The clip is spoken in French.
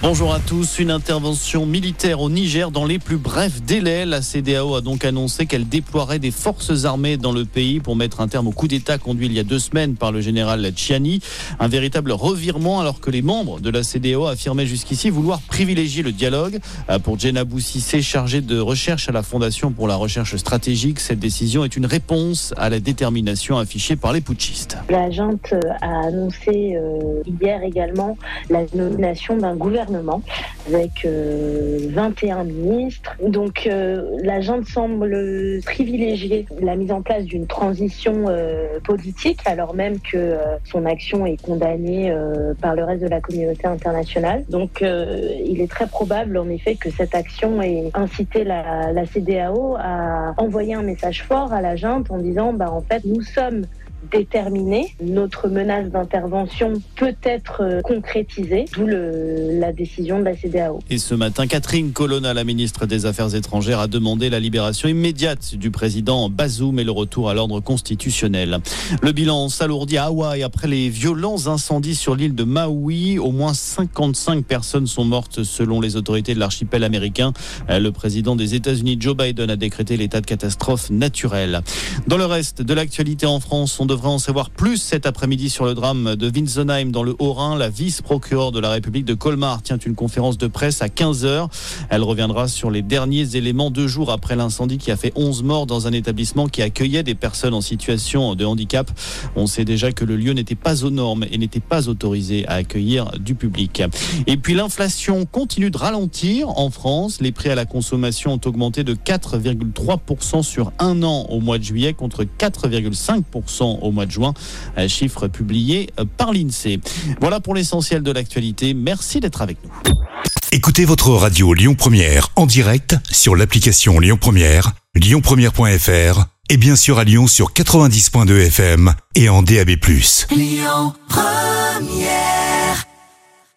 Bonjour à tous. Une intervention militaire au Niger dans les plus brefs délais. La CDAO a donc annoncé qu'elle déploierait des forces armées dans le pays pour mettre un terme au coup d'État conduit il y a deux semaines par le général Tchiani. Un véritable revirement alors que les membres de la CDAO affirmaient jusqu'ici vouloir privilégier le dialogue. Euh, pour Jenna Boussissé, chargée de recherche à la Fondation pour la recherche stratégique, cette décision est une réponse à la détermination affichée par les putschistes. La junte a annoncé euh, hier également la nomination d'un gouvernement avec 21 euh, ministres. Donc euh, la junte semble privilégier la mise en place d'une transition euh, politique alors même que son action est condamnée par le reste de la communauté internationale. Donc il est très probable en effet que cette action ait incité la, la CDAO à envoyer un message fort à la junte en disant bah en fait nous sommes déterminée. Notre menace d'intervention peut être euh, concrétisée, d'où la décision de la CDAO. Et ce matin, Catherine Colonna, la ministre des Affaires étrangères, a demandé la libération immédiate du président Bazoum et le retour à l'ordre constitutionnel. Le bilan s'alourdit à Hawaï après les violents incendies sur l'île de Maui. Au moins 55 personnes sont mortes selon les autorités de l'archipel américain. Le président des États-Unis, Joe Biden, a décrété l'état de catastrophe naturelle. Dans le reste de l'actualité en France, on devrait en savoir plus cet après-midi sur le drame de Winsenheim dans le Haut-Rhin. La vice-procureure de la République de Colmar tient une conférence de presse à 15h. Elle reviendra sur les derniers éléments deux jours après l'incendie qui a fait 11 morts dans un établissement qui accueillait des personnes en situation de handicap. On sait déjà que le lieu n'était pas aux normes et n'était pas autorisé à accueillir du public. Et puis l'inflation continue de ralentir en France. Les prix à la consommation ont augmenté de 4,3% sur un an au mois de juillet contre 4,5% au mois de juin. Chiffre publié par l'INSEE. Voilà pour l'essentiel de l'actualité. Merci d'être avec nous. Écoutez votre radio Lyon Première en direct sur l'application Lyon Première, lyonpremière.fr et bien sûr à Lyon sur 90.2 FM et en DAB+. Lyon Première